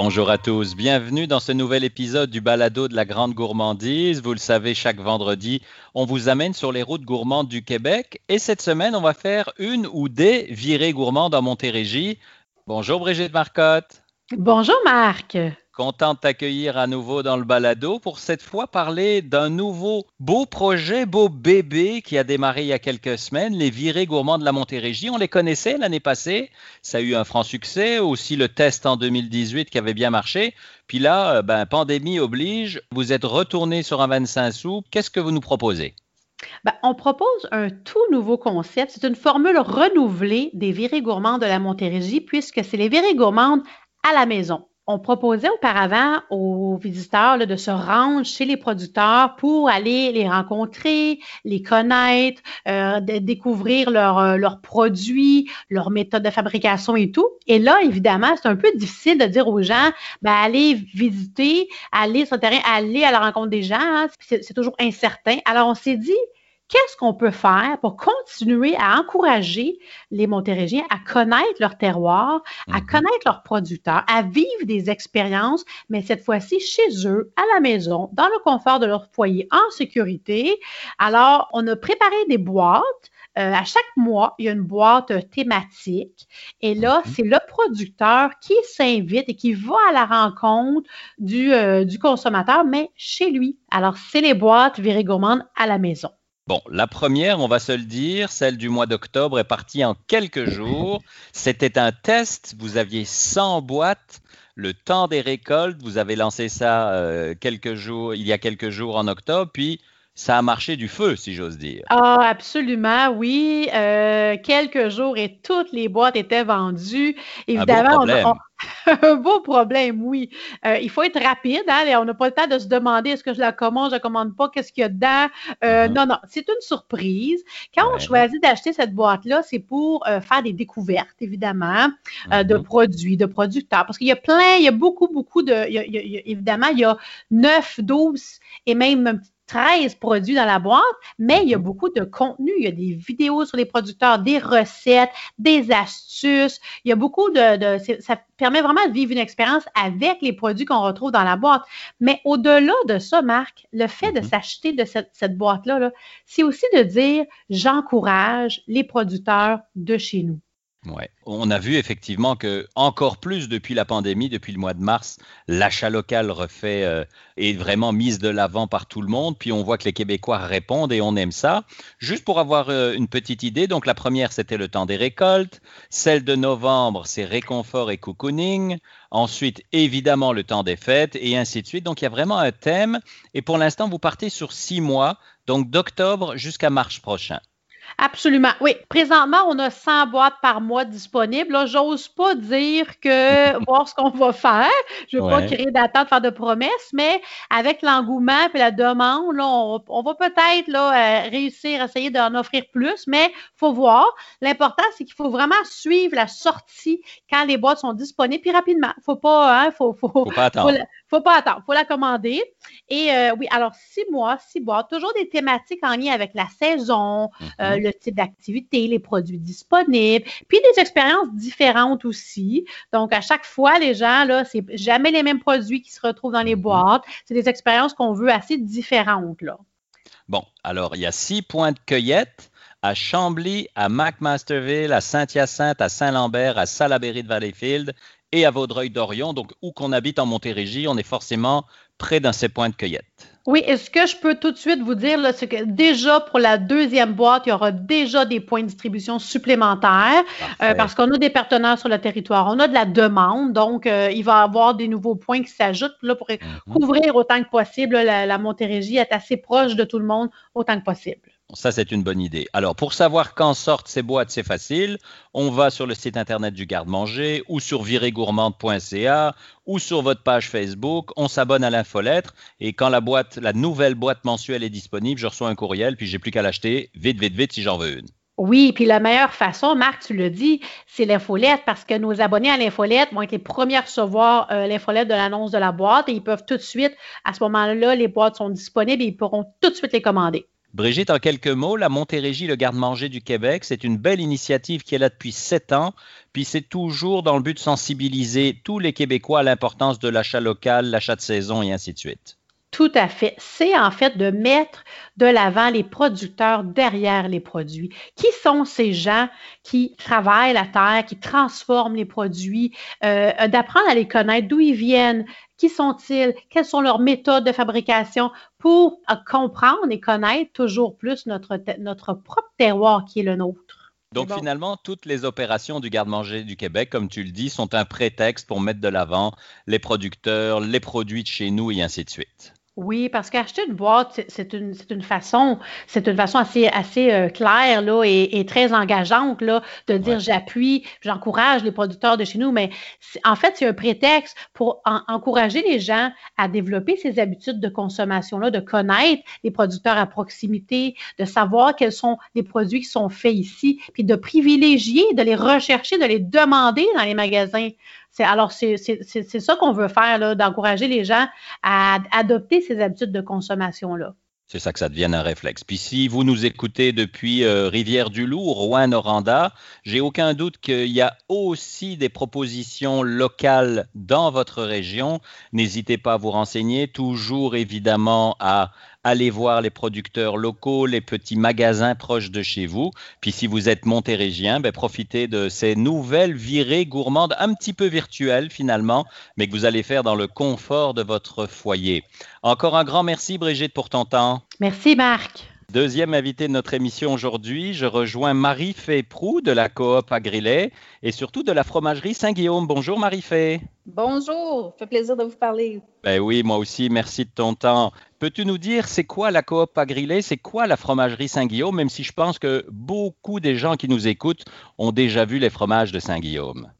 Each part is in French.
Bonjour à tous, bienvenue dans ce nouvel épisode du Balado de la Grande Gourmandise. Vous le savez, chaque vendredi, on vous amène sur les routes gourmandes du Québec et cette semaine, on va faire une ou des virées gourmandes en Montérégie. Bonjour Brigitte Marcotte. Bonjour Marc. Content de t'accueillir à nouveau dans le balado pour cette fois parler d'un nouveau beau projet, beau bébé qui a démarré il y a quelques semaines, les virées gourmands de la Montérégie. On les connaissait l'année passée, ça a eu un franc succès, aussi le test en 2018 qui avait bien marché. Puis là, euh, ben, pandémie oblige, vous êtes retourné sur un 25 sous. Qu'est-ce que vous nous proposez? Ben, on propose un tout nouveau concept. C'est une formule renouvelée des virées gourmandes de la Montérégie, puisque c'est les virées gourmandes à la maison on proposait auparavant aux visiteurs de se rendre chez les producteurs pour aller les rencontrer, les connaître, euh, découvrir euh, leurs produits, leurs méthodes de fabrication et tout. Et là, évidemment, c'est un peu difficile de dire aux gens, ben, allez visiter, allez sur le terrain, allez à la rencontre des gens. Hein. c'est toujours incertain. Alors, on s'est dit, qu'est-ce qu'on peut faire pour continuer à encourager les Montérégiens à connaître leur terroir, à mhm. connaître leurs producteurs, à vivre des expériences, mais cette fois-ci chez eux, à la maison, dans le confort de leur foyer, en sécurité. Alors, on a préparé des boîtes. Euh, à chaque mois, il y a une boîte thématique. Et là, mhm. c'est le producteur qui s'invite et qui va à la rencontre du, euh, du consommateur, mais chez lui. Alors, c'est les boîtes virées gourmandes à la maison. Bon, la première, on va se le dire, celle du mois d'octobre est partie en quelques jours. C'était un test, vous aviez 100 boîtes. Le temps des récoltes, vous avez lancé ça euh, quelques jours, il y a quelques jours en octobre, puis ça a marché du feu, si j'ose dire. Ah, absolument, oui. Euh, quelques jours et toutes les boîtes étaient vendues. Évidemment, on, un beau problème, oui. Euh, il faut être rapide. Hein, on n'a pas le temps de se demander est-ce que je la commande, je la commande pas, qu'est-ce qu'il y a dedans? Euh, mm-hmm. Non, non, c'est une surprise. Quand on choisit d'acheter cette boîte-là, c'est pour euh, faire des découvertes, évidemment, de mm-hmm. produits, de producteurs. Parce qu'il y a plein, il y a beaucoup, beaucoup de. évidemment, il y a 9, 12 et même un petit 13 produits dans la boîte, mais il y a mhm. beaucoup de contenu. Il y a des vidéos sur les producteurs, des recettes, des astuces. Il y a beaucoup de, ça permet vraiment de vivre une expérience avec les produits qu'on retrouve dans la boîte. Mais au-delà de ça, Marc, le fait de mhm. s'acheter de cette, cette boîte-là, -là, c'est aussi de dire j'encourage les producteurs de chez nous. On a vu effectivement que encore plus depuis la pandémie, depuis le mois de mars, l'achat local refait euh, est vraiment mise de l'avant par tout le monde. Puis on voit que les Québécois répondent et on aime ça. Juste pour avoir euh, une petite idée, donc la première c'était le temps des récoltes, celle de novembre c'est réconfort et cocooning, ensuite évidemment le temps des fêtes et ainsi de suite. Donc il y a vraiment un thème et pour l'instant vous partez sur six mois, donc d'octobre jusqu'à mars prochain. Absolument. Oui. Présentement, on a 100 boîtes par mois disponibles. Là, j'ose pas dire que voir ce qu'on va faire. Je veux pas créer d'attente, faire de promesses, mais avec l'engouement et la demande, là, on, va peut-être là, euh, réussir à essayer d'en offrir plus, mais faut voir. L'important, c'est qu'il faut vraiment suivre la sortie quand les boîtes sont disponibles, puis rapidement. Faut pas, hein, faut, faut, faut pas attendre. Faut, pas attendre. Faut la commander. Et euh, oui, alors six mois, six boîtes, toujours des thématiques en lien avec la saison, euh, mm-hmm. le type d'activité, les produits disponibles, puis des expériences différentes aussi. Donc, à chaque fois, les gens, là, c'est jamais les mêmes produits qui se retrouvent dans les mhm. boîtes. C'est des expériences qu'on veut assez différentes, là. Bon, alors, il y a six points de cueillette à Chambly, à McMasterville, à Saint-Hyacinthe, à Saint-Lambert, à Salaberry de Valleyfield et à Vaudreuil-Dorion. Donc, où qu'on habite en Montérégie, on est forcément près d'un ces points de cueillette. Oui, et ce que je peux tout de suite vous dire, c'est que déjà pour la deuxième boîte, il y aura déjà des points de distribution supplémentaires euh, parce qu'on a des partenaires sur le territoire. On a de la demande, donc euh, il va y avoir des nouveaux points qui s'ajoutent là, pour mhm. couvrir autant que possible. la, la Montérégie est assez proche de tout le monde autant que possible. Ça, c'est une bonne idée. Alors, pour savoir quand sortent ces boîtes, c'est facile. On va sur le site internet du garde-manger ou sur virégourmande.ca ou sur votre page Facebook. On s'abonne à l'infolettre et quand la boîte, la nouvelle boîte mensuelle est disponible, je reçois un courriel puis j'ai plus qu'à l'acheter vite, vite, vite si j'en veux une. Oui, puis la meilleure façon, Marc, tu le dis, c'est l'infolette parce que nos abonnés à l'infolette vont être les premiers à recevoir euh, l'infolette de l'annonce de la boîte et ils peuvent tout de suite, à ce moment-là, les boîtes sont disponibles et ils pourront tout de suite les commander. Brigitte, en quelques mots, la Montérégie, le garde-manger du Québec, c'est une belle initiative qui est là depuis sept ans, puis c'est toujours dans le but de sensibiliser tous les Québécois à l'importance de l'achat local, l'achat de saison et ainsi de suite. Tout à fait. C'est en fait de mettre de l'avant les producteurs derrière les produits. Qui sont ces gens qui travaillent la terre, qui transforment les produits, euh, d'apprendre à les connaître, d'où ils viennent, qui sont-ils, quelles sont leurs méthodes de fabrication? Pour euh, comprendre et connaître toujours plus notre, notre propre terroir qui est le nôtre. Donc finalement, toutes les opérations du garde-manger du Québec, comme tu le dis, sont un prétexte pour mettre de l'avant les producteurs, les produits de chez nous et ainsi de suite. Oui, parce qu'acheter une boîte, c'est une, une, façon, c'est une façon assez, assez euh, claire là, et, très engageante là, de dire j'appuie, j'encourage les producteurs de chez nous, mais en fait, c'est un prétexte pour encourager les gens à développer ces habitudes de consommation-là, de connaître les producteurs à proximité, de savoir quels sont les produits qui sont faits ici, puis de privilégier, de les rechercher, de les demander dans les magasins alors, c'est ça qu'on veut faire, d'encourager les gens à adopter ces habitudes de consommation-là. C'est ça que ça devienne un réflexe. Puis si vous nous écoutez depuis euh, Rivière-du-Loup, Rouen-Noranda, j'ai aucun doute qu'il y a aussi des propositions locales dans votre région. N'hésitez pas à vous renseigner, toujours évidemment à allez voir les producteurs locaux, les petits magasins proches de chez vous. Puis si vous êtes montérégien, ben, profitez de ces nouvelles virées gourmandes, un petit peu virtuelles finalement, mais que vous allez faire dans le confort de votre foyer. Encore un grand merci Brigitte pour ton temps. Merci Marc. Deuxième invité de notre émission aujourd'hui, je rejoins Marie-Fée Prou de la coop Agrilet et surtout de la fromagerie Saint-Guillaume. Bonjour Marie-Fée. Bonjour, ça fait plaisir de vous parler. Ben oui, moi aussi, merci de ton temps. Peux-tu nous dire c'est quoi la coop Agrilet, c'est quoi la fromagerie Saint-Guillaume, même si je pense que beaucoup des gens qui nous écoutent ont déjà vu les fromages de Saint-Guillaume?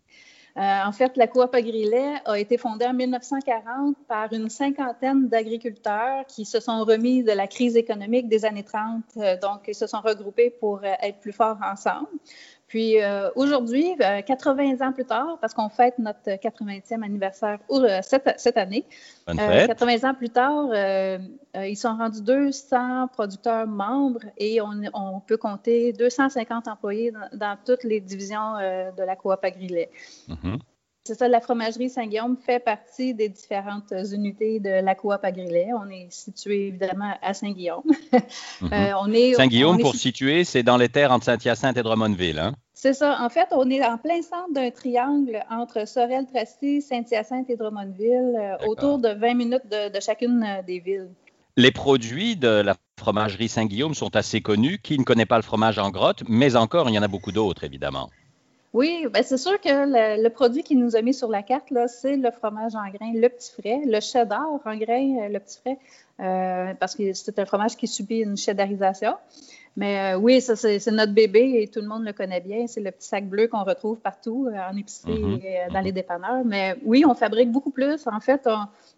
Euh, en fait, la coop Agrilet a été fondée en 1940 par une cinquantaine d'agriculteurs qui se sont remis de la crise économique des années 30. Euh, donc, ils se sont regroupés pour euh, être plus forts ensemble. Puis euh, aujourd'hui, 80 euh, ans plus tard, parce qu'on fête notre 80e anniversaire euh, cette, année, 80 ans plus tard, ils sont rendus 200 producteurs membres et on, peut compter 250 employés dans, toutes les divisions de la coop Agrilet. C'est ça, la fromagerie Saint-Guillaume fait partie des différentes unités de la coop Agrilet. On est situé évidemment à Saint-Guillaume. Mhm. Saint-Guillaume, pour situer, c'est dans les terres entre Saint-Hyacinthe et Drummondville. Hein? C'est ça. En fait, on est en plein centre d'un triangle entre Sorel-Tracy, Saint-Hyacinthe et Drummondville, euh, autour de 20 minutes de, chacune euh, des villes. Les produits de la fromagerie Saint-Guillaume sont assez connus. Qui ne connaît pas le fromage en grotte, mais encore, il y en a beaucoup d'autres, évidemment. Oui, ben c'est sûr que le, produit qui nous a mis sur la carte, c'est le fromage en grains, le petit frais, le cheddar en grains, euh, le petit frais, euh, parce que c'est un fromage qui subit une cheddarisation. Mais euh, oui, ça, c'est notre bébé et tout le monde le connaît bien. C'est le petit sac bleu qu'on retrouve partout en épicerie mm-hmm. et dans les dépanneurs. Mais oui, on fabrique beaucoup plus. En fait,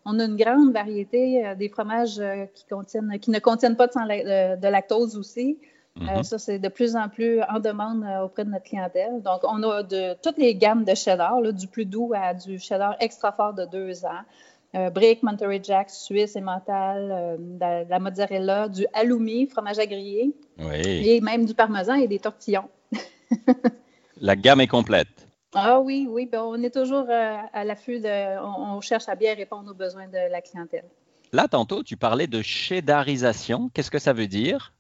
on, a une grande variété des fromages qui, contiennent, qui ne contiennent pas de lactose aussi. Euh, mhm. ça, c'est de plus en plus en demande euh, auprès de notre clientèle. Donc, on a de toutes les gammes de cheddar, du plus doux à du cheddar extra fort de deux ans. Euh, brick, Monterey Jack, Suisse, Emmental, de, la mozzarella, du halloumi, fromage à griller, et même du parmesan et des tortillons. la gamme est complète. Ah oui, oui, ben, on est toujours à l'affût de. on, cherche à bien répondre aux besoins de la clientèle. Là, tantôt, tu parlais de cheddarisation. Qu'est-ce que ça veut dire?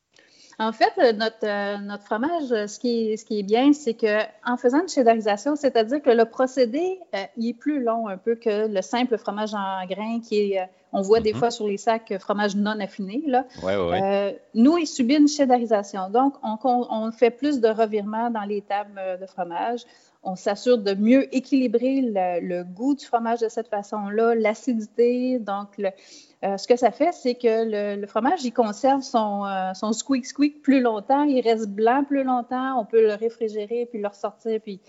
En fait, euh, notre, euh, notre fromage, euh, ce qui ce qui est bien, c'est qu'en faisant une cheddarisation, c'est-à-dire que le procédé, il est plus long un peu que le simple fromage en grains qui est, on voit des mm-hmm. fois sur les sacs fromage non affiné. Là. nous, il subit une cheddarisation. Donc, on, on, fait plus de revirements dans les tables de fromage. On s'assure de mieux équilibrer le, le, goût du fromage de cette façon-là, l'acidité, donc le, euh, ce que ça fait, c'est que le, fromage, il conserve son, euh, son squeak squeak plus longtemps, il reste blanc plus longtemps, on peut le réfrigérer puis le ressortir puis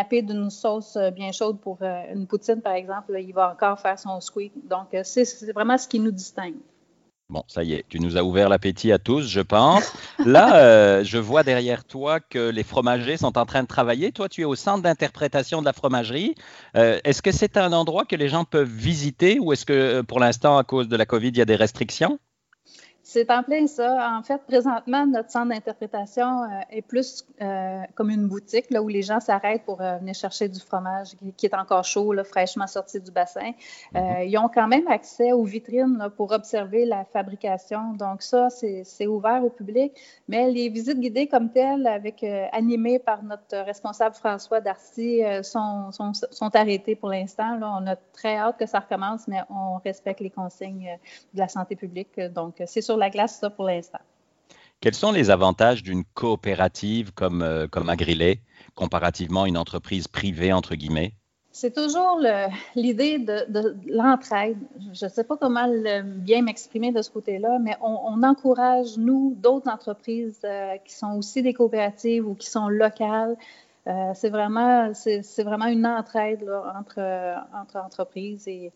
taper d'une sauce euh, bien chaude pour une poutine, par exemple, il va encore faire son squeak. Donc, c'est vraiment ce qui nous distingue. Bon, ça y est, tu nous as ouvert l'appétit à tous, je pense. Là, euh, je vois derrière toi que les fromagers sont en train de travailler. Toi, tu es au centre d'interprétation de la fromagerie. Euh, est-ce que c'est un endroit que les gens peuvent visiter ou est-ce que euh, pour l'instant, à cause de la COVID, il y a des restrictions? C'est en plein ça. En fait, présentement, notre centre d'interprétation euh, est plus euh, comme une boutique là, où les gens s'arrêtent pour euh, venir chercher du fromage qui, est encore chaud, là, fraîchement sorti du bassin. Mm-hmm. ils ont quand même accès aux vitrines là, pour observer la fabrication. Donc ça, c'est ouvert au public. Mais les visites guidées comme telles, avec, animées par notre responsable François Darcy, sont, sont, sont, arrêtées pour l'instant. On a très hâte que ça recommence, mais on respecte les consignes de la santé publique. Donc, c'est sur la glace, ça, pour l'instant. Quels sont les avantages d'une coopérative comme, euh, comme Agrilet comparativement à une entreprise privée, entre guillemets? C'est toujours l'idée de, l'entraide. Je ne sais pas comment bien m'exprimer de ce côté-là, mais on, encourage, nous, d'autres entreprises euh, qui sont aussi des coopératives ou qui sont locales. Euh, c'est vraiment, vraiment une entraide entre, entre entreprises et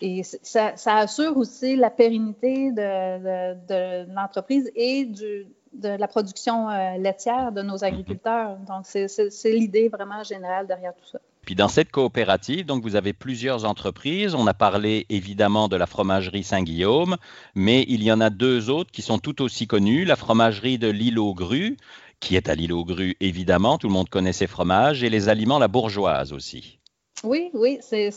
et ça, assure aussi la pérennité de, l'entreprise et de la production euh, laitière de nos agriculteurs. Donc, c'est l'idée vraiment générale derrière tout ça. Puis dans cette coopérative, donc vous avez plusieurs entreprises. On a parlé évidemment de la fromagerie Saint-Guillaume, mais il y en a deux autres qui sont tout aussi connues. La fromagerie de l'île aux grues, qui est à l'île aux grues évidemment, tout le monde connaît ces fromages, et les aliments La Bourgeoise aussi. Oui, oui, c'est,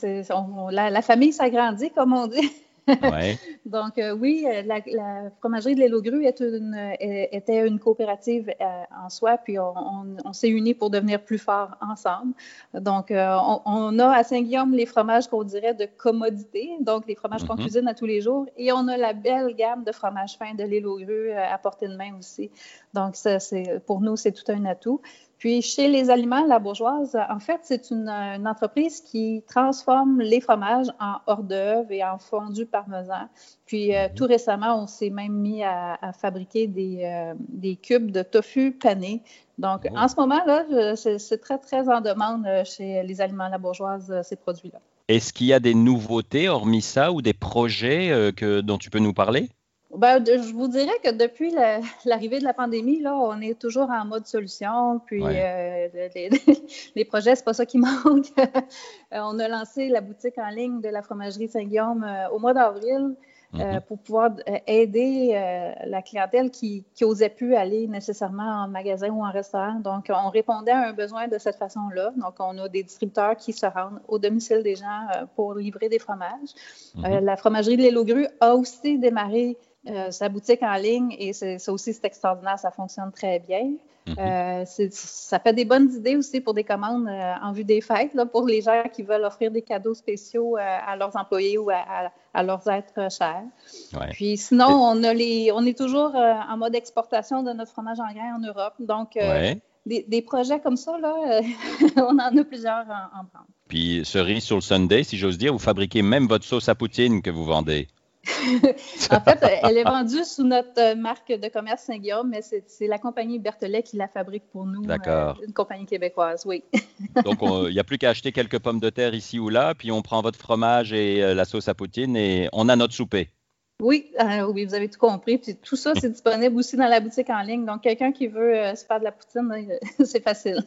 la, famille s'agrandit, comme on dit. Donc, euh, oui, euh, la, fromagerie de l'île Grue était une coopérative euh, en soi, puis on, s'est unis pour devenir plus forts ensemble. Donc, on, a à Saint-Guillaume les fromages qu'on dirait de commodité, donc les fromages qu'on mm-hmm. cuisine à tous les jours, et on a la belle gamme de fromages fins de l'île Grue à portée de main aussi. Donc, ça, pour nous, c'est tout un atout. Puis chez les aliments La Bourgeoise, en fait, c'est une, entreprise qui transforme les fromages en hors d'œuvre et en fondu parmesan. Puis euh, mhm. tout récemment, on s'est même mis à, fabriquer euh, des, cubes de tofu pané. Donc oh. en ce moment-là, c'est très, très en demande euh, chez les aliments La Bourgeoise, ces produits-là. Est-ce qu'il y a des nouveautés hormis ça ou des projets que, dont tu peux nous parler? Ben, je vous dirais que depuis l'arrivée de la pandémie, là, on est toujours en mode solution. Puis euh, les, les, projets, c'est pas ça qui manque. Euh, on a lancé la boutique en ligne de la fromagerie Saint-Guillaume euh, au mois d'avril. Mm-hmm. pour pouvoir aider la clientèle qui n'osait plus aller nécessairement en magasin ou en restaurant. Donc, on répondait à un besoin de cette façon-là. Donc, on a des distributeurs qui se rendent au domicile des gens pour livrer des fromages. Mm-hmm. la fromagerie de l'Élogru a aussi démarré euh, sa boutique en ligne et ça aussi, c'est extraordinaire, ça fonctionne très bien. Mhm. Euh, ça fait des bonnes idées aussi pour des commandes euh, en vue des fêtes, là, pour les gens qui veulent offrir des cadeaux spéciaux à leurs employés ou à, leurs êtres chers. Puis sinon, on, a les, on est toujours en mode exportation de notre fromage en grain en Europe. Donc, des, projets comme ça, là, on en a plusieurs en, en prendre. Puis, cerise sur le Sunday, si j'ose dire, vous fabriquez même votre sauce à poutine que vous vendez. en fait, elle est vendue sous notre marque de commerce Saint-Guillaume, mais c'est la compagnie Berthelet qui la fabrique pour nous. D'accord. Euh, une compagnie québécoise, oui. Donc, il n'y a plus qu'à acheter quelques pommes de terre ici ou là, puis on prend votre fromage et euh, la sauce à poutine et on a notre souper. Oui, euh, oui, vous avez tout compris. Puis tout ça, c'est disponible aussi dans la boutique en ligne. Donc, quelqu'un qui veut se faire de la poutine, c'est facile.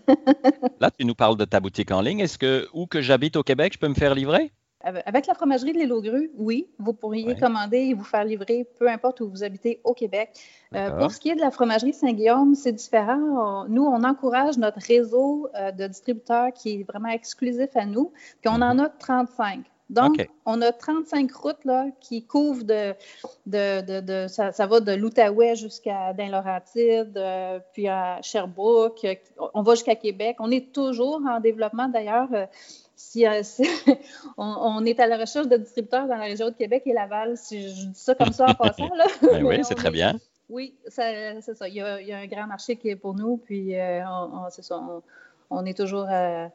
Là, tu nous parles de ta boutique en ligne. Est-ce que, où que j'habite au Québec, je peux me faire livrer? Avec la fromagerie de l'île aux Grues, oui, vous pourriez commander et vous faire livrer, peu importe où vous habitez au Québec. Euh, pour ce qui est de la fromagerie Saint-Guillaume, c'est différent. nous, on encourage notre réseau euh, de distributeurs qui est vraiment exclusif à nous, puis on en mhm. a 35. Donc, on a 35 routes là, qui couvrent de, de, de, ça, va de l'Outaouais jusqu'à Dain-Laurentide, euh, puis à Sherbrooke, on va jusqu'à Québec. On est toujours en développement d'ailleurs. Euh, si, on, est à la recherche de distributeurs dans la région de Québec et Laval, si je dis ça comme ça en passant. Là. Ben oui, c'est très bien. Oui, c'est ça. Il y, a, un grand marché qui est pour nous, puis euh, on, c'est ça, on, est toujours euh,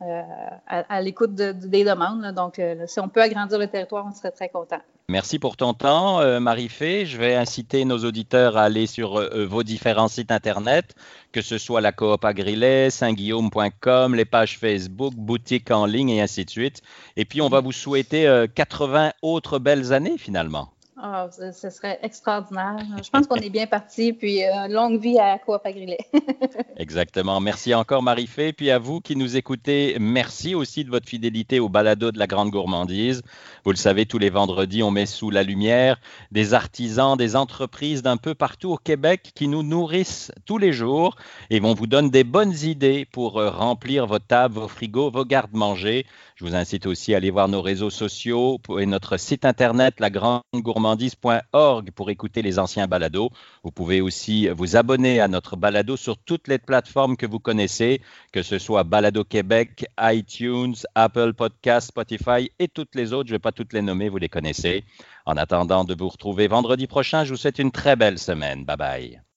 à, l'écoute des demandes. donc, si on peut agrandir le territoire, on serait très content. Merci pour ton temps, euh, Marie-Fé. Je vais inciter nos auditeurs à aller sur euh, euh, vos différents sites Internet, que ce soit la coop agrilet, saintguillaume.com, les pages Facebook, boutique en ligne et ainsi de suite. Et puis, on va vous souhaiter 80 autres belles années finalement. Ah, ce serait extraordinaire. Je pense qu'on est bien parti. Puis euh, longue vie à Coop Agrilé. Exactement. Merci encore, Marie-Fé. Puis à vous qui nous écoutez, merci aussi de votre fidélité au balado de la grande gourmandise. Vous le savez, tous les vendredis, on met sous la lumière des artisans, des entreprises d'un peu partout au Québec qui nous nourrissent tous les jours et vont vous donner des bonnes idées pour euh, remplir vos tables, vos frigos, vos gardes-manger. Je vous incite aussi à aller voir nos réseaux sociaux et notre site internet lagrandegourmandise.org pour écouter les anciens balados. Vous pouvez aussi vous abonner à notre balado sur toutes les plateformes que vous connaissez, que ce soit Balado Québec, iTunes, Apple Podcasts, Spotify et toutes les autres. Je ne vais pas toutes les nommer, vous les connaissez. En attendant de vous retrouver vendredi prochain, je vous souhaite une très belle semaine. Bye bye.